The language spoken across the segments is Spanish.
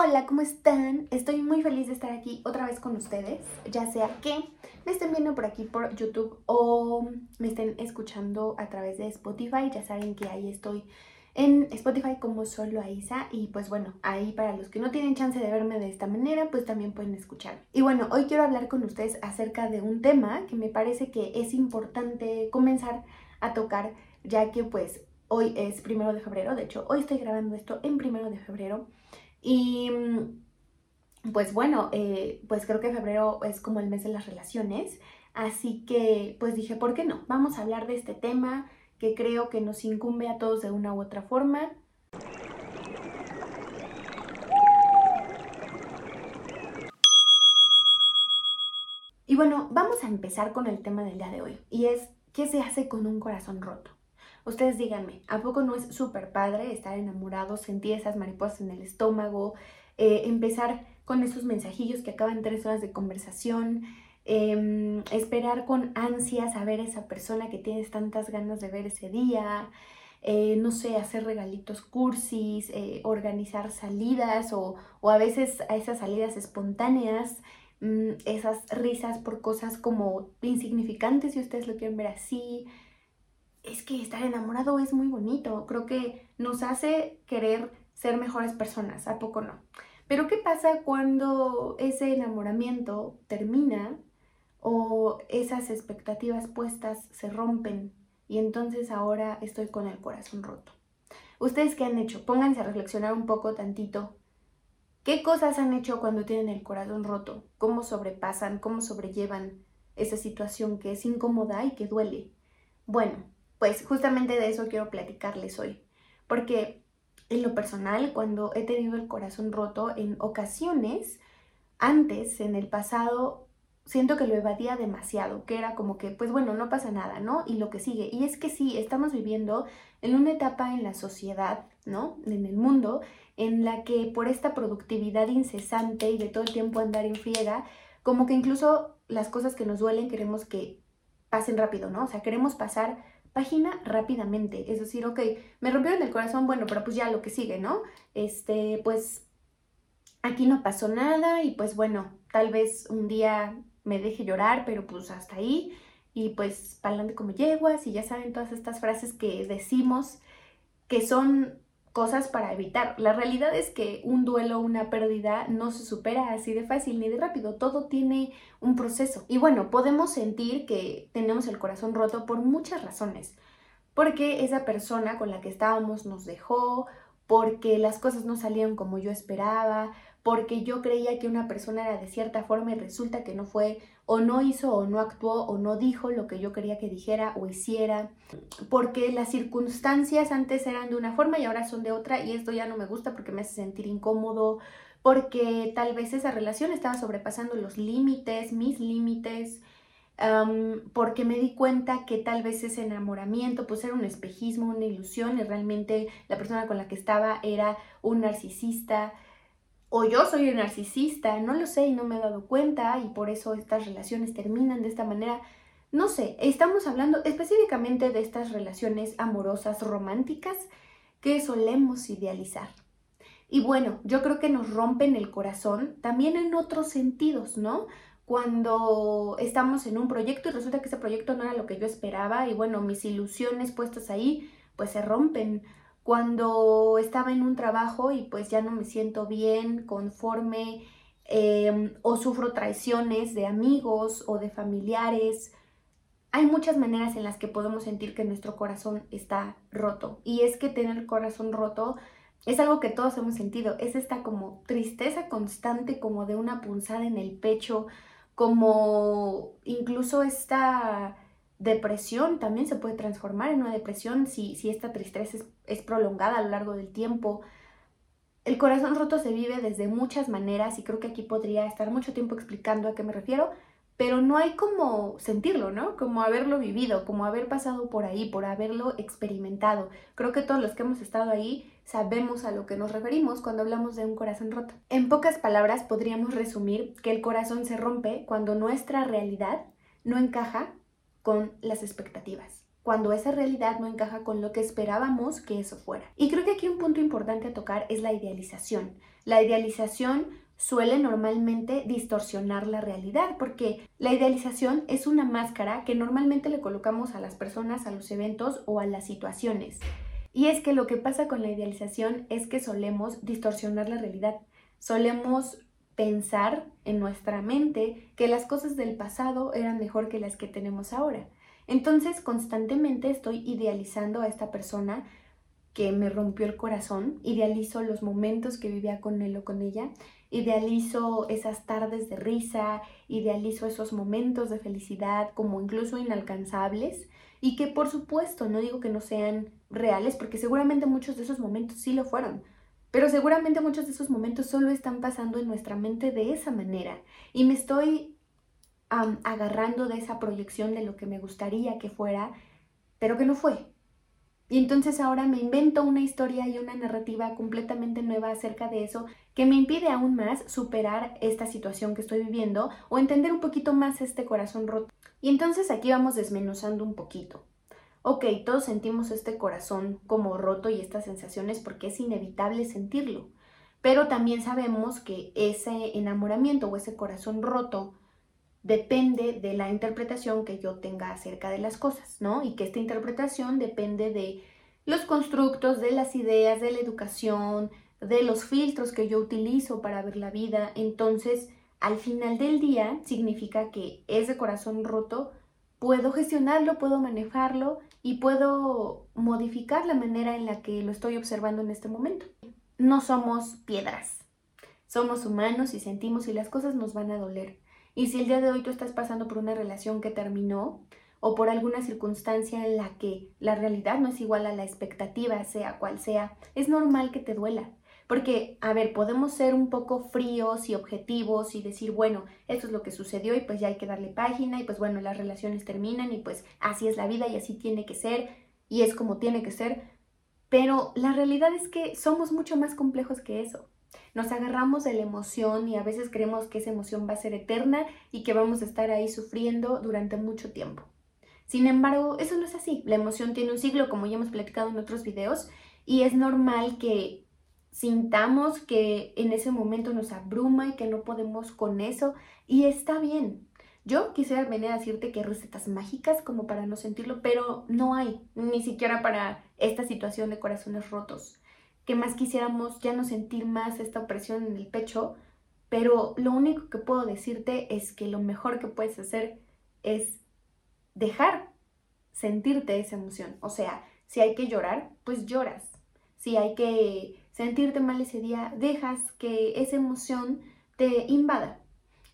Hola, ¿cómo están? Estoy muy feliz de estar aquí otra vez con ustedes, ya sea que me estén viendo por aquí por YouTube o me estén escuchando a través de Spotify, ya saben que ahí estoy en Spotify como solo Aisa y pues bueno, ahí para los que no tienen chance de verme de esta manera, pues también pueden escuchar. Y bueno, hoy quiero hablar con ustedes acerca de un tema que me parece que es importante comenzar a tocar, ya que pues hoy es primero de febrero, de hecho hoy estoy grabando esto en primero de febrero y mm, pues bueno, eh, pues creo que febrero es como el mes de las relaciones, así que pues dije, ¿por qué no? Vamos a hablar de este tema que creo que nos incumbe a todos de una u otra forma. Y bueno, vamos a empezar con el tema del día de hoy, y es, ¿qué se hace con un corazón roto? Ustedes díganme, ¿a poco no es súper padre estar enamorado, sentir esas mariposas en el estómago, eh, empezar con esos mensajillos que acaban tres horas de conversación, em, esperar con ansias a ver a esa persona que tienes tantas ganas de ver ese día, eh, no sé, hacer regalitos cursis, eh, organizar salidas o, o, a veces a esas salidas espontáneas, mm, esas risas por cosas como insignificantes si ustedes lo quieren ver así, es que estar enamorado es muy bonito, creo que nos hace querer ser mejores personas, ¿a poco no? Pero ¿qué pasa cuando ese enamoramiento termina o esas expectativas puestas se rompen y entonces ahora estoy con el corazón roto? ¿Ustedes qué han hecho? Pónganse a reflexionar un poco tantito. ¿Qué cosas han hecho cuando tienen el corazón roto? ¿Cómo sobrepasan? ¿Cómo sobrellevan esa situación que es incómoda y que duele? Bueno, pues justamente de eso quiero platicarles hoy, porque en lo personal, cuando he tenido el corazón roto, en ocasiones, antes, en el pasado, siento que lo evadía demasiado, que era como que, pues bueno, no pasa nada, ¿no? Y lo que sigue. Y es que sí, estamos viviendo en una etapa en la sociedad, ¿no? En el mundo, en la que por esta productividad incesante y de todo el tiempo andar en friega, como que incluso las cosas que nos duelen queremos que pasen rápido, ¿no? O sea, queremos pasar página rápidamente. Es decir, ok, me rompieron el corazón, bueno, pero pues ya lo que sigue, ¿no? Este, pues aquí no pasó nada y pues bueno, tal vez un día me deje llorar, pero pues hasta ahí. Y pues para adelante como yeguas y ya saben todas estas frases que decimos que son cosas para evitar. La realidad es que un duelo, una pérdida no se supera así de fácil ni de rápido, todo tiene un proceso. Y bueno, podemos sentir que tenemos el corazón roto por muchas razones. Porque esa persona con la que estábamos nos dejó, porque las cosas no salieron como yo esperaba, porque yo creía que una persona era de cierta forma y resulta que no fue, o no hizo, o no actuó, o no dijo lo que yo quería que dijera o hiciera, porque las circunstancias antes eran de una forma y ahora son de otra y esto ya no me gusta porque me hace sentir incómodo, porque tal vez esa relación estaba sobrepasando los límites, mis límites, porque me di cuenta que tal vez ese enamoramiento pues era un espejismo, una ilusión y realmente la persona con la que estaba era un narcisista o yo soy un narcisista, no lo sé y no me he dado cuenta y por eso estas relaciones terminan de esta manera. No sé, estamos hablando específicamente de estas relaciones amorosas románticas que solemos idealizar. Y bueno, yo creo que nos rompen el corazón también en otros sentidos, ¿no? Cuando estamos en un proyecto y resulta que ese proyecto no era lo que yo esperaba y bueno, mis ilusiones puestas ahí pues se rompen cuando estaba en un trabajo y pues ya no me siento bien, conforme, em, o sufro traiciones de amigos o de familiares. Hay muchas maneras en las que podemos sentir que nuestro corazón está roto. Y es que tener el corazón roto es algo que todos hemos sentido. Es esta como tristeza constante, como de una punzada en el pecho, como incluso esta depresión también se puede transformar en una depresión si, si esta tristeza es, prolongada a lo largo del tiempo. El corazón roto se vive desde muchas maneras y creo que aquí podría estar mucho tiempo explicando a qué me refiero, pero no hay como sentirlo, ¿no? Como haberlo vivido, como haber pasado por ahí, por haberlo experimentado. Creo que todos los que hemos estado ahí sabemos a lo que nos referimos cuando hablamos de un corazón roto. En pocas palabras podríamos resumir que el corazón se rompe cuando nuestra realidad no encaja con las expectativas, cuando esa realidad no encaja con lo que esperábamos que eso fuera. Y creo que aquí un punto importante a tocar es la idealización. la idealización suele normalmente distorsionar la realidad, porque la idealización es una máscara que normalmente le colocamos a las personas, a los eventos o a las situaciones. Y es que lo que pasa con la idealización es que solemos distorsionar la realidad, solemos pensar en nuestra mente que las cosas del pasado eran mejor que las que tenemos ahora. Entonces constantemente estoy idealizando a esta persona que me rompió el corazón, idealizo los momentos que vivía con él o con ella, idealizo esas tardes de risa, idealizo esos momentos de felicidad como incluso inalcanzables y que por supuesto no digo que no sean reales porque seguramente muchos de esos momentos sí lo fueron, pero seguramente muchos de esos momentos solo están pasando en nuestra mente de esa manera y me estoy agarrando de esa proyección de lo que me gustaría que fuera, pero que no fue. Y entonces ahora me invento una historia y una narrativa completamente nueva acerca de eso que me impide aún más superar esta situación que estoy viviendo o entender un poquito más este corazón roto. Y entonces aquí vamos desmenuzando un poquito. Ok, todos sentimos este corazón como roto y estas sensaciones porque es inevitable sentirlo. Pero también sabemos que ese enamoramiento o ese corazón roto depende de la interpretación que yo tenga acerca de las cosas, ¿no? Y que esta interpretación depende de los constructos, de las ideas, de la educación, de los filtros que yo utilizo para ver la vida. Entonces, al final del día, significa que ese corazón roto puedo gestionarlo, puedo manejarlo y puedo modificar la manera en la que lo estoy observando en este momento. No somos piedras, somos humanos y sentimos y las cosas nos van a doler. Y si el día de hoy tú estás pasando por una relación que terminó o por alguna circunstancia en la que la realidad no es igual a la expectativa, sea cual sea, es normal que te duela. Porque, a ver, podemos ser un poco fríos y objetivos y decir, bueno, esto es lo que sucedió y pues ya hay que darle página y pues bueno, las relaciones terminan y pues así es la vida y así tiene que ser y es como tiene que ser. Pero la realidad es que somos mucho más complejos que eso. Nos agarramos de la emoción y a veces creemos que esa emoción va a ser eterna y que vamos a estar ahí sufriendo durante mucho tiempo. Sin embargo, eso no es así. La emoción tiene un ciclo, como ya hemos platicado en otros videos, y es normal que sintamos que en ese momento nos abruma y que no podemos con eso, y está bien. Yo quisiera venir a decirte que hay recetas mágicas como para no sentirlo, pero no hay, ni siquiera para esta situación de corazones rotos que más quisiéramos ya no sentir más esta opresión en el pecho, pero lo único que puedo decirte es que lo mejor que puedes hacer es dejar sentirte esa emoción. O sea, si hay que llorar, pues lloras. Si hay que sentirte mal ese día, dejas que esa emoción te invada.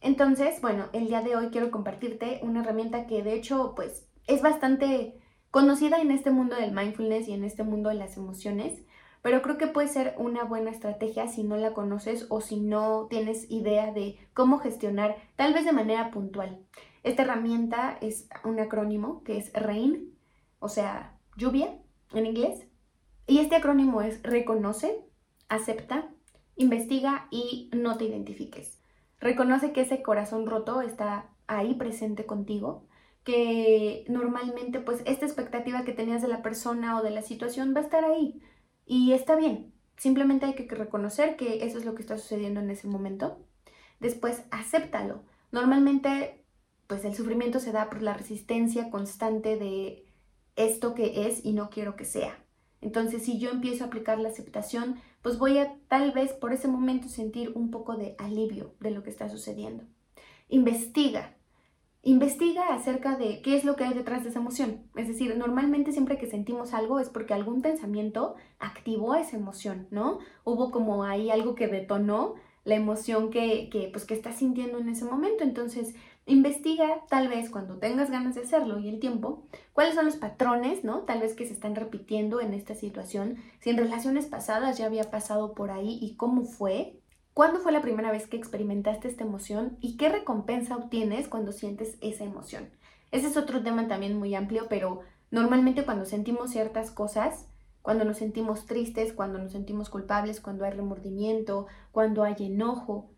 Entonces, bueno, el día de hoy quiero compartirte una herramienta que de hecho, pues, es bastante conocida en este mundo del mindfulness y en este mundo de las emociones pero creo que puede ser una buena estrategia si no la conoces o si no tienes idea de cómo gestionar, tal vez de manera puntual. Esta herramienta es un acrónimo que es RAIN, o sea, lluvia en inglés. Y este acrónimo es reconoce, acepta, investiga y no te identifiques. Reconoce que ese corazón roto está ahí presente contigo, que normalmente pues esta expectativa que tenías de la persona o de la situación va a estar ahí, y está bien, simplemente hay que reconocer que eso es lo que está sucediendo en ese momento. Después, acéptalo. Normalmente, pues el sufrimiento se da por la resistencia constante de esto que es y no quiero que sea. Entonces, si yo empiezo a aplicar la aceptación, pues voy a tal vez por ese momento sentir un poco de alivio de lo que está sucediendo. Investiga, Investiga acerca de qué es lo que hay detrás de esa emoción. Es decir, normalmente siempre que sentimos algo es porque algún pensamiento activó esa emoción, ¿no? Hubo como ahí algo que detonó la emoción que, que, pues, que estás sintiendo en ese momento. Entonces, investiga tal vez cuando tengas ganas de hacerlo y el tiempo, cuáles son los patrones, ¿no? Tal vez que se están repitiendo en esta situación, si en relaciones pasadas ya había pasado por ahí y cómo fue, ¿Cuándo fue la primera vez que experimentaste esta emoción y qué recompensa obtienes cuando sientes esa emoción? Ese es otro tema también muy amplio, pero normalmente cuando sentimos ciertas cosas, cuando nos sentimos tristes, cuando nos sentimos culpables, cuando hay remordimiento, cuando hay enojo,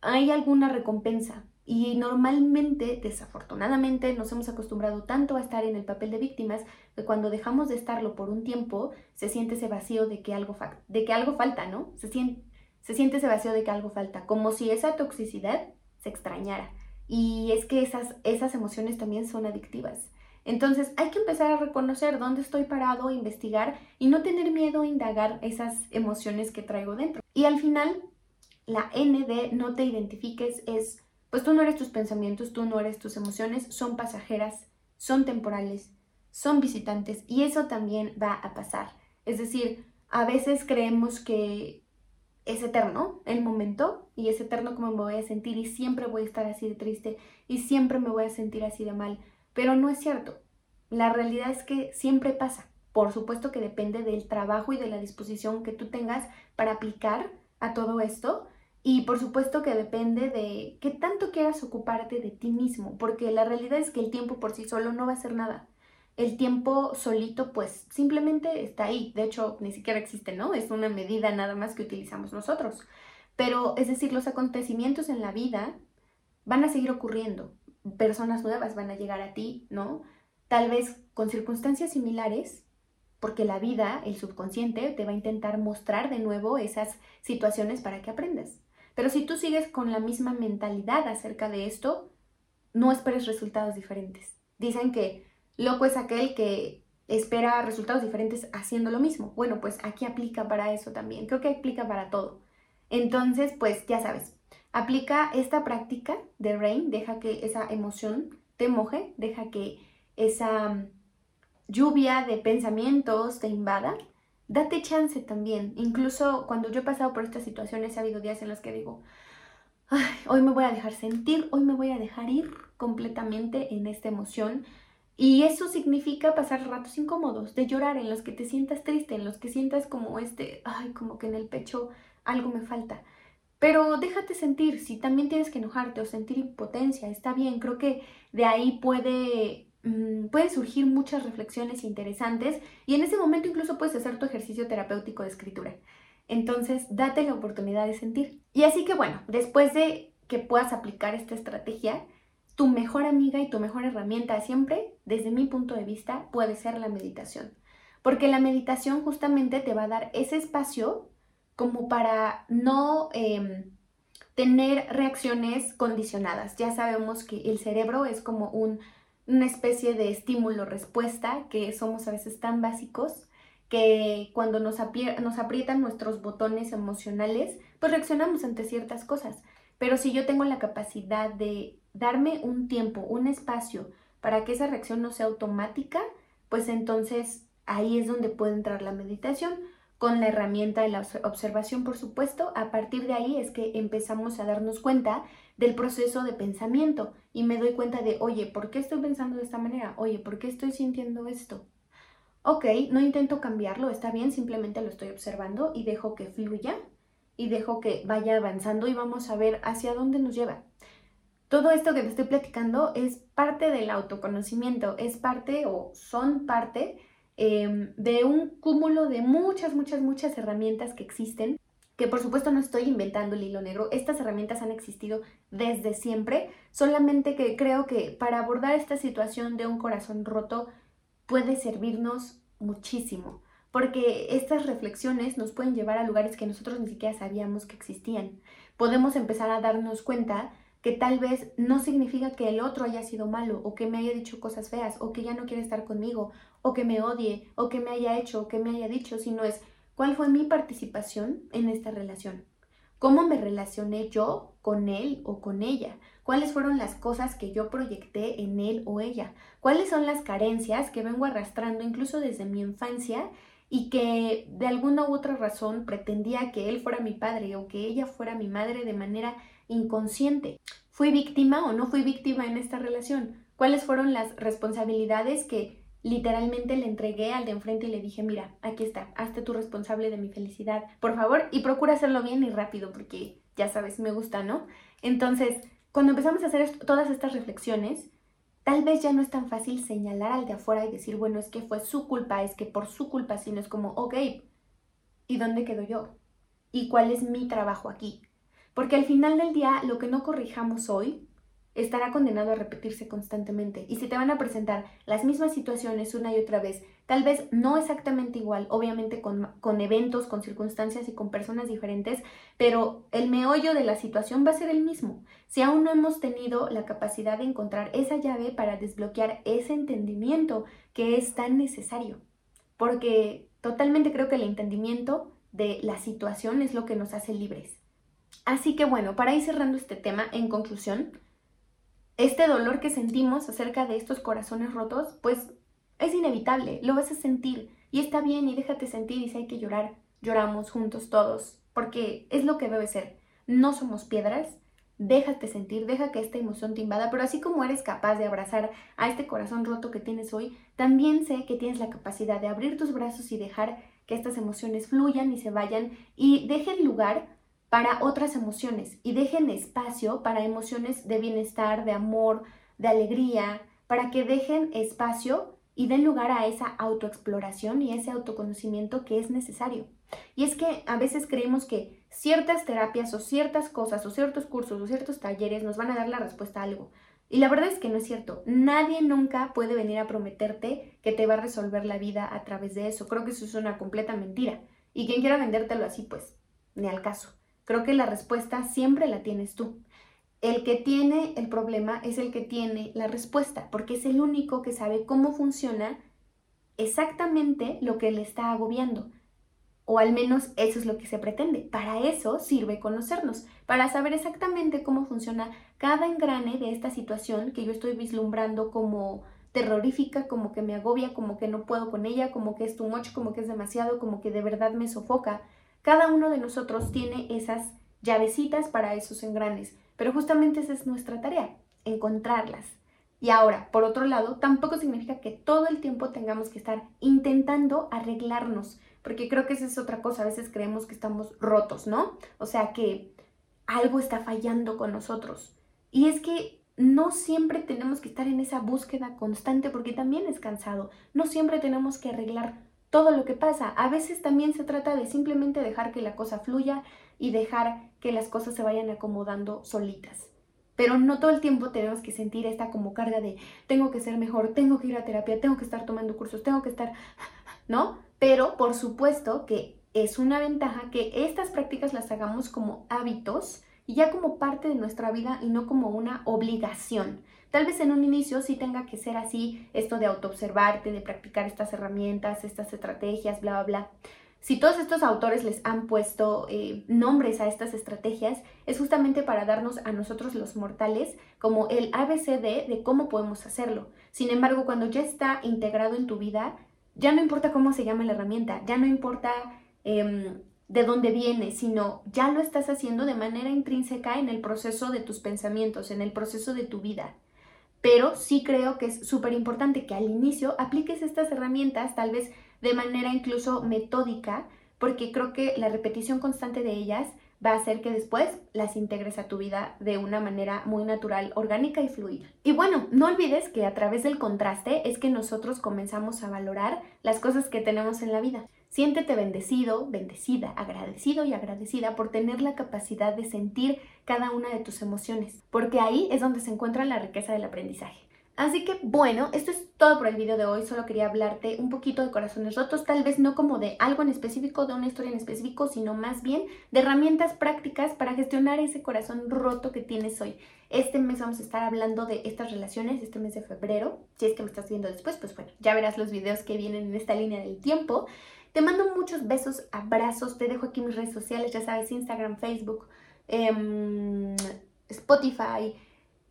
hay alguna recompensa. Y normalmente, desafortunadamente, nos hemos acostumbrado tanto a estar en el papel de víctimas que cuando dejamos de estarlo por un tiempo, se siente ese vacío de que algo, de que algo falta, ¿no? Se siente, Se siente ese vacío de que algo falta, como si esa toxicidad se extrañara. Y es que esas, esas emociones también son adictivas. Entonces hay que empezar a reconocer dónde estoy parado, investigar y no tener miedo a indagar esas emociones que traigo dentro. Y al final, la N de no te identifiques es, pues tú no eres tus pensamientos, tú no eres tus emociones, son pasajeras, son temporales, son visitantes y eso también va a pasar. Es decir, a veces creemos que es eterno el momento y es eterno como me voy a sentir y siempre voy a estar así de triste y siempre me voy a sentir así de mal pero no es cierto. La realidad es que siempre pasa. Por supuesto que depende del trabajo y de la disposición que tú tengas para aplicar a todo esto. Y por supuesto que depende de qué tanto quieras ocuparte de ti mismo, porque la realidad es que el tiempo por sí solo no va a hacer nada. El tiempo solito pues simplemente está ahí. De hecho, ni siquiera existe, ¿no? Es una medida nada más que utilizamos nosotros. Pero es decir, los acontecimientos en la vida van a seguir ocurriendo personas nuevas van a llegar a ti, ¿no? Tal vez con circunstancias similares, porque la vida, el subconsciente, te va a intentar mostrar de nuevo esas situaciones para que aprendas. Pero si tú sigues con la misma mentalidad acerca de esto, no esperes resultados diferentes. Dicen que loco es aquel que espera resultados diferentes haciendo lo mismo. Bueno, pues aquí aplica para eso también. Creo que aplica para todo. Entonces, pues ya sabes, Aplica esta práctica de rain, deja que esa emoción te moje, deja que esa lluvia de pensamientos te invada. Date chance también. Incluso cuando yo he pasado por estas situaciones, ha habido días en los que digo, hoy me voy a dejar sentir, hoy me voy a dejar ir completamente en esta emoción. Y eso significa pasar ratos incómodos, de llorar, en los que te sientas triste, en los que sientas como este, ay, como que en el pecho algo me falta. Pero déjate sentir, si también tienes que enojarte o sentir impotencia, está bien, creo que de ahí puede, mm, pueden surgir muchas reflexiones interesantes y en ese momento incluso puedes hacer tu ejercicio terapéutico de escritura. Entonces, date la oportunidad de sentir. Y así que bueno, después de que puedas aplicar esta estrategia, tu mejor amiga y tu mejor herramienta siempre, desde mi punto de vista, puede ser la meditación. Porque la meditación justamente te va a dar ese espacio como para no em, tener reacciones condicionadas. Ya sabemos que el cerebro es como una especie de estímulo-respuesta, que somos a veces tan básicos que cuando nos, nos aprietan nuestros botones emocionales, pues reaccionamos ante ciertas cosas. Pero si yo tengo la capacidad de darme un tiempo, un espacio para que esa reacción no sea automática, pues entonces ahí es donde puede entrar la meditación con la herramienta de la observación, por supuesto, a partir de ahí es que empezamos a darnos cuenta del proceso de pensamiento y me doy cuenta de, oye, ¿por qué estoy pensando de esta manera? Oye, ¿por qué estoy sintiendo esto? Ok, no intento cambiarlo, está bien, simplemente lo estoy observando y dejo que fluya y dejo que vaya avanzando y vamos a ver hacia dónde nos lleva. Todo esto que te estoy platicando es parte del autoconocimiento, es parte o son parte Em, de un cúmulo de muchas, muchas, muchas herramientas que existen, que por supuesto no estoy inventando el hilo negro, estas herramientas han existido desde siempre, solamente que creo que para abordar esta situación de un corazón roto puede servirnos muchísimo, porque estas reflexiones nos pueden llevar a lugares que nosotros ni siquiera sabíamos que existían. Podemos empezar a darnos cuenta que tal vez no significa que el otro haya sido malo o que me haya dicho cosas feas o que ya no quiere estar conmigo o que me odie o que me haya hecho o que me haya dicho, sino es cuál fue mi participación en esta relación. ¿Cómo me relacioné yo con él o con ella? ¿Cuáles fueron las cosas que yo proyecté en él o ella? ¿Cuáles son las carencias que vengo arrastrando incluso desde mi infancia y que de alguna u otra razón pretendía que él fuera mi padre o que ella fuera mi madre de manera inconsciente. ¿Fui víctima o no fui víctima en esta relación? ¿Cuáles fueron las responsabilidades que literalmente le entregué al de enfrente y le dije, mira, aquí está, hazte tú responsable de mi felicidad, por favor, y procura hacerlo bien y rápido, porque ya sabes, me gusta, ¿no? Entonces, cuando empezamos a hacer todas estas reflexiones, tal vez ya no es tan fácil señalar al de afuera y decir, bueno, es que fue su culpa, es que por su culpa, sino es como, ok, ¿y dónde quedo yo? ¿Y cuál es mi trabajo aquí? Porque al final del día, lo que no corrijamos hoy estará condenado a repetirse constantemente. Y si te van a presentar las mismas situaciones una y otra vez Tal vez no exactamente igual, obviamente con, con, eventos, con circunstancias y con personas diferentes, pero el meollo de la situación va a ser el mismo. Si aún no hemos tenido la capacidad de encontrar esa llave para desbloquear ese entendimiento que es tan necesario. Porque totalmente creo que el entendimiento de la situación es lo que nos hace libres. Así que bueno, para ir cerrando este tema, en conclusión, este dolor que sentimos acerca de estos corazones rotos, pues es inevitable, lo vas a sentir y está bien y déjate sentir y si hay que llorar, lloramos juntos todos, porque es lo que debe ser. No somos piedras, déjate sentir, deja que esta emoción te invada, pero así como eres capaz de abrazar a este corazón roto que tienes hoy, también sé que tienes la capacidad de abrir tus brazos y dejar que estas emociones fluyan y se vayan y dejen lugar para otras emociones y dejen espacio para emociones de bienestar, de amor, de alegría, para que dejen espacio y den lugar a esa autoexploración y ese autoconocimiento que es necesario. Y es que a veces creemos que ciertas terapias o ciertas cosas o ciertos cursos o ciertos talleres nos van a dar la respuesta a algo. Y la verdad es que no es cierto. Nadie nunca puede venir a prometerte que te va a resolver la vida a través de eso. Creo que eso es una completa mentira. Y quien quiera vendértelo así, pues, ni al caso. Creo que la respuesta siempre la tienes tú. El que tiene el problema es el que tiene la respuesta, porque es el único que sabe cómo funciona exactamente lo que le está agobiando. O al menos eso es lo que se pretende. Para eso sirve conocernos, para saber exactamente cómo funciona cada engrane de esta situación que yo estoy vislumbrando como terrorífica, como que me agobia, como que no puedo con ella, como que es too much, como que es demasiado, como que de verdad me sofoca. Cada uno de nosotros tiene esas llavecitas para esos engranes pero justamente esa es nuestra tarea, encontrarlas. Y ahora, por otro lado, tampoco significa que todo el tiempo tengamos que estar intentando arreglarnos, porque creo que esa es otra cosa, a veces creemos que estamos rotos, ¿no? O sea, que algo está fallando con nosotros. Y es que no siempre tenemos que estar en esa búsqueda constante porque también es cansado. No siempre tenemos que arreglar todo lo que pasa. A veces también se trata de simplemente dejar que la cosa fluya y dejar que las cosas se vayan acomodando solitas. Pero no todo el tiempo tenemos que sentir esta como carga de tengo que ser mejor, tengo que ir a terapia, tengo que estar tomando cursos, tengo que estar, ¿no? Pero por supuesto que es una ventaja que estas prácticas las hagamos como hábitos y ya como parte de nuestra vida y no como una obligación. Tal vez en un inicio sí tenga que ser así, esto de autoobservarte, de practicar estas herramientas, estas estrategias, bla, bla, bla. Si todos estos autores les han puesto eh, nombres a estas estrategias, es justamente para darnos a nosotros los mortales como el ABCD de cómo podemos hacerlo. Sin embargo, cuando ya está integrado en tu vida, ya no importa cómo se llama la herramienta, ya no importa em, de dónde viene, sino ya lo estás haciendo de manera intrínseca en el proceso de tus pensamientos, en el proceso de tu vida. Pero sí creo que es súper importante que al inicio apliques estas herramientas, tal vez de manera incluso metódica, porque creo que la repetición constante de ellas va a hacer que después las integres a tu vida de una manera muy natural, orgánica y fluida. Y bueno, no olvides que a través del contraste es que nosotros comenzamos a valorar las cosas que tenemos en la vida. Siéntete bendecido, bendecida, agradecido y agradecida por tener la capacidad de sentir cada una de tus emociones, porque ahí es donde se encuentra la riqueza del aprendizaje. Así que bueno, esto es todo por el video de hoy. Solo quería hablarte un poquito de corazones rotos, tal vez no como de algo en específico, de una historia en específico, sino más bien de herramientas prácticas para gestionar ese corazón roto que tienes hoy. Este mes vamos a estar hablando de estas relaciones, este mes de febrero. Si es que me estás viendo después, pues bueno, ya verás los videos que vienen en esta línea del tiempo. Te mando muchos besos, abrazos, te dejo aquí mis redes sociales, ya sabes, Instagram, Facebook, em, Spotify,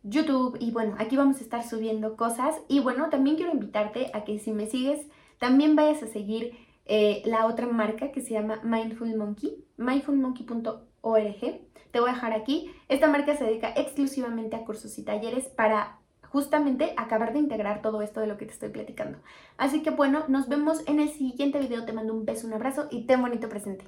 YouTube y bueno, aquí vamos a estar subiendo cosas y bueno, también quiero invitarte a que si me sigues, también vayas a seguir eh, la otra marca que se llama Mindful Monkey, mindfulmonkey.org. Te voy a dejar aquí. Esta marca se dedica exclusivamente a cursos y talleres para justamente acabar de integrar todo esto de lo que te estoy platicando. Así que bueno, nos vemos en el siguiente video. Te mando un beso, un abrazo y ten bonito presente.